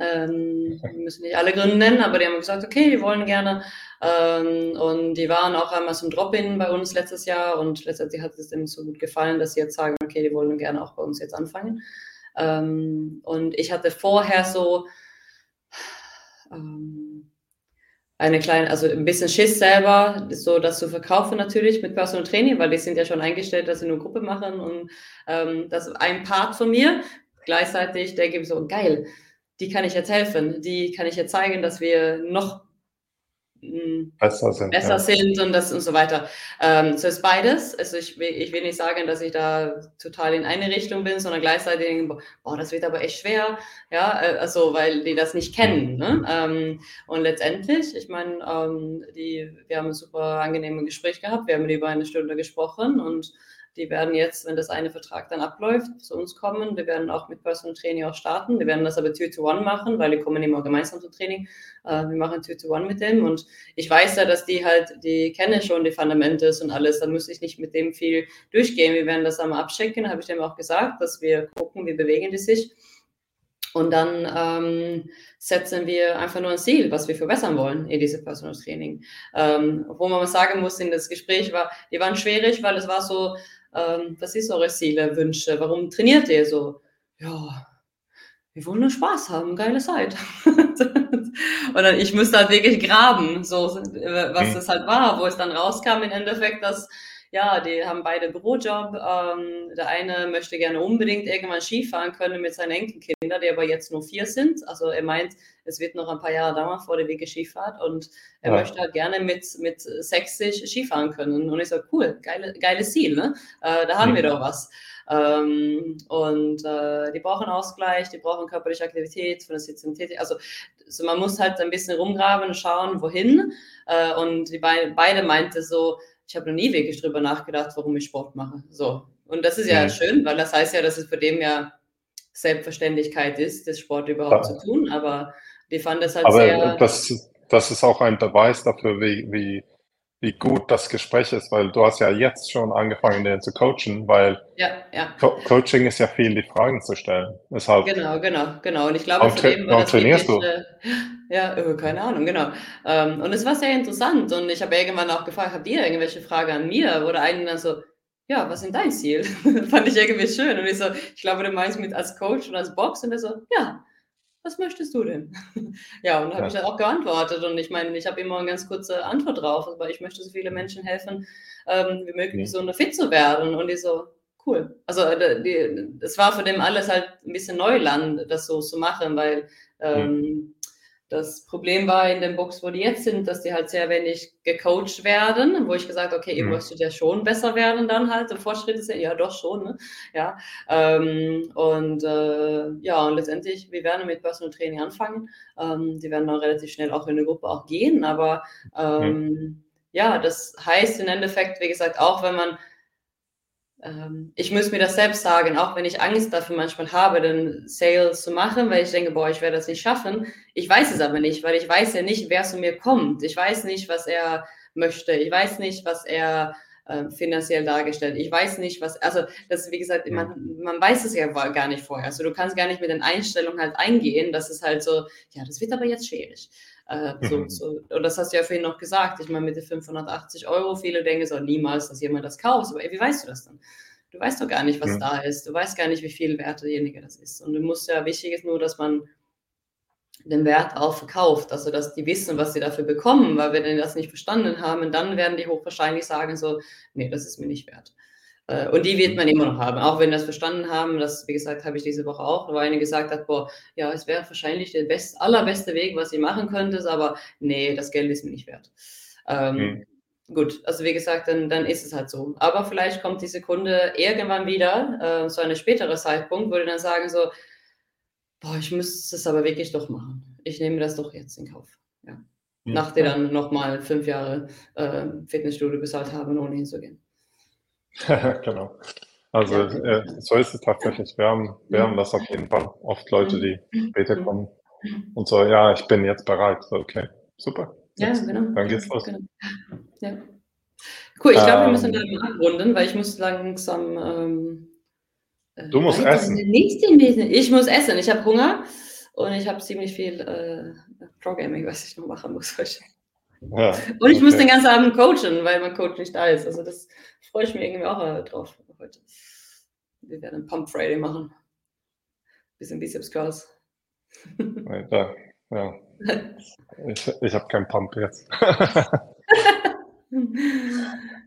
S2: Ähm, wir müssen nicht alle Gründe nennen, aber die haben gesagt, okay, die wollen gerne. Ähm, und die waren auch einmal zum Drop-In bei uns letztes Jahr und letztendlich hat es dem so gut gefallen, dass sie jetzt sagen, okay, die wollen gerne auch bei uns jetzt anfangen. Ähm, und ich hatte vorher so ähm, eine kleine, also ein bisschen Schiss selber, so das zu verkaufen natürlich mit Personal Training, weil die sind ja schon eingestellt, dass sie nur Gruppe machen und ähm, das ist ein Part von mir. Gleichzeitig denke ich so, geil, die kann ich jetzt helfen, die kann ich jetzt zeigen, dass wir noch besser sind, besser ja. sind und das und so weiter. Ähm, so ist beides. Also ich will, ich will nicht sagen, dass ich da total in eine Richtung bin, sondern gleichzeitig denke, boah, das wird aber echt schwer, ja, äh, also weil die das nicht kennen. Mhm. Ne? Ähm, und letztendlich, ich meine, ähm, die, wir haben ein super angenehmes Gespräch gehabt, wir haben über eine Stunde gesprochen und die werden jetzt, wenn das eine Vertrag dann abläuft, zu uns kommen. Wir werden auch mit Personal Training auch starten. Wir werden das aber Two to One machen, weil die kommen immer gemeinsam zum Training. Äh, wir machen Two to One mit dem und ich weiß ja, dass die halt, die kennen schon die Fundamentals und alles. Da muss ich nicht mit dem viel durchgehen. Wir werden das einmal abchecken, habe ich dem auch gesagt, dass wir gucken, wie bewegen die sich. Und dann ähm, setzen wir einfach nur ein Ziel, was wir verbessern wollen in diesem Personal Training. Ähm, wo man sagen muss, in das Gespräch war, die waren schwierig, weil es war so, ähm, was ist eure Ziele, Wünsche? Warum trainiert ihr so? Ja, wir wollen nur Spaß haben, geile Zeit. und dann, ich müsste halt wirklich graben, so, was mhm. das halt war, wo es dann rauskam im Endeffekt, dass ja, die haben beide Bürojob. Ähm, der eine möchte gerne unbedingt irgendwann Skifahren können mit seinen Enkelkindern, die aber jetzt nur vier sind. Also er meint, es wird noch ein paar Jahre dauern vor der Wege Skifahrt und er ja. möchte halt gerne mit, mit 60 Skifahren können. Und ich so, cool, geile, geiles Ziel, ne? Äh, da haben mhm. wir doch was. Ähm, und äh, die brauchen Ausgleich, die brauchen körperliche Aktivität von der Sezionität. Also, also man muss halt ein bisschen rumgraben und schauen, wohin. Äh, und die be beide meinte so, ich habe noch nie wirklich drüber nachgedacht, warum ich Sport mache. So. Und das ist ja, ja. schön, weil das heißt ja, dass es für dem ja Selbstverständlichkeit ist, das Sport überhaupt ja. zu tun. Aber die fanden das halt
S1: Aber
S2: sehr.
S1: Das, das ist auch ein Beweis dafür, wie, wie, wie gut das Gespräch ist, weil du hast ja jetzt schon angefangen, den zu coachen, weil
S2: ja, ja.
S1: Co Coaching ist ja viel, die Fragen zu stellen.
S2: Deshalb genau, genau, genau. Und ich glaube,
S1: für den war das trainierst du? Äh,
S2: ja, äh, keine Ahnung, genau. Ähm, und es war sehr interessant und ich habe irgendwann auch gefragt, habt ihr irgendwelche Fragen an mir? Oder einen dann so, ja, was ist dein Ziel? Fand ich irgendwie schön. Und ich so, ich glaube, du meinst mit als Coach und als Box und er so, ja, was möchtest du denn? ja, und habe ja. ich dann auch geantwortet. Und ich meine, ich habe immer eine ganz kurze Antwort drauf, aber ich möchte so viele Menschen helfen, ähm, wie möglich ja. so fit zu werden. Und die so, cool. Also es war für dem alles halt ein bisschen Neuland, das so zu machen, weil ähm, das Problem war in den Box, wo die jetzt sind, dass die halt sehr wenig gecoacht werden, wo ich gesagt habe, okay, ihr mhm. möchtet ja schon besser werden dann halt, und Fortschritte sind, ja doch schon, ne? ja, ähm, und äh, ja, und letztendlich, wir werden mit Personal Training anfangen, ähm, die werden dann relativ schnell auch in die Gruppe auch gehen, aber ähm, mhm. ja, das heißt im Endeffekt, wie gesagt, auch wenn man ich muss mir das selbst sagen, auch wenn ich Angst dafür manchmal habe, den Sales zu machen, weil ich denke, boah, ich werde das nicht schaffen. Ich weiß es aber nicht, weil ich weiß ja nicht, wer zu mir kommt. Ich weiß nicht, was er möchte. Ich weiß nicht, was er äh, finanziell dargestellt. Ich weiß nicht, was, also das, wie gesagt, man, man weiß es ja gar nicht vorher. Also du kannst gar nicht mit den Einstellungen halt eingehen. Das ist halt so, ja, das wird aber jetzt schwierig. Äh, so, mhm. so, und das hast du ja vorhin noch gesagt. Ich meine, mit den 580 Euro, viele denken so, niemals, dass jemand das kauft. Aber ey, wie weißt du das dann? Du weißt doch gar nicht, was ja. da ist. Du weißt gar nicht, wie viel wert derjenige das ist. Und du musst ja, wichtig ist nur, dass man den Wert auch verkauft, also dass die wissen, was sie dafür bekommen, weil wenn die das nicht verstanden haben, dann werden die hochwahrscheinlich sagen so, nee, das ist mir nicht wert. Äh, und die wird man immer noch haben, auch wenn das verstanden haben. Das, wie gesagt, habe ich diese Woche auch, wo eine gesagt hat, boah, ja, es wäre wahrscheinlich der best, allerbeste Weg, was sie machen könnte, aber nee, das Geld ist mir nicht wert. Ähm, mhm. Gut, also wie gesagt, dann, dann ist es halt so. Aber vielleicht kommt diese Kunde irgendwann wieder, äh, so ein späterer Zeitpunkt, wo die dann sagen so, boah, ich müsste es aber wirklich doch machen. Ich nehme das doch jetzt in Kauf. Ja. Mhm. Nach der dann nochmal fünf Jahre äh, Fitnessstudio bezahlt haben, ohne hinzugehen.
S1: genau. Also äh, so ist es tatsächlich. Wir haben, wir haben das auf jeden Fall. Oft Leute, die mhm. später mhm. kommen und so, ja, ich bin jetzt bereit. So, okay, super.
S2: Jetzt, ja, genau.
S1: Dann geht's los. Genau.
S2: Ja. Cool, ich glaube, wir müssen ähm, dann abrunden, weil ich muss langsam. Ähm,
S1: äh, du musst essen.
S2: Ich muss essen. Ich habe Hunger und ich habe ziemlich viel äh, Programming, was ich noch machen muss heute. Ja, und ich okay. muss den ganzen Abend coachen, weil mein Coach nicht da ist. Also das freue ich mich irgendwie auch drauf heute. Wir werden Pump Friday machen. Bisschen Biceps Curls.
S1: Ja, ja. Ich, ich habe keinen Pump jetzt.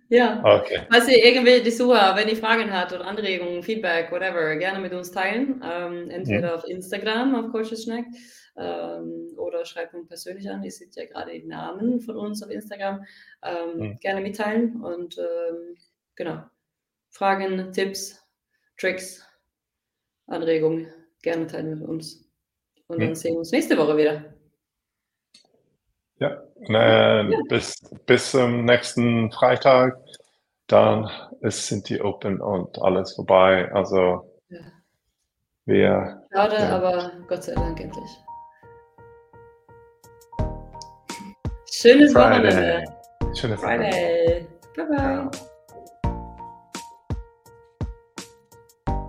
S2: ja. Okay. Was ihr irgendwie die Suche, wenn ihr Fragen habt oder Anregungen, Feedback, whatever, gerne mit uns teilen. Ähm, entweder ja. auf Instagram, auf Coaches Schneck, ähm, oder schreibt uns persönlich an. Ihr seht ja gerade die Namen von uns auf Instagram. Ähm, mhm. Gerne mitteilen und ähm, genau. Fragen, Tipps, Tricks, Anregungen gerne teilen mit uns. Und dann sehen wir uns nächste Woche wieder.
S1: Ja, äh, ja. bis, bis zum nächsten Freitag. Dann ist, sind die open und alles vorbei. Also ja. wir.
S2: Schade, ja. aber Gott sei Dank endlich. Schönes Friday. Wochenende.
S1: Schönes Friday.
S2: Bye bye.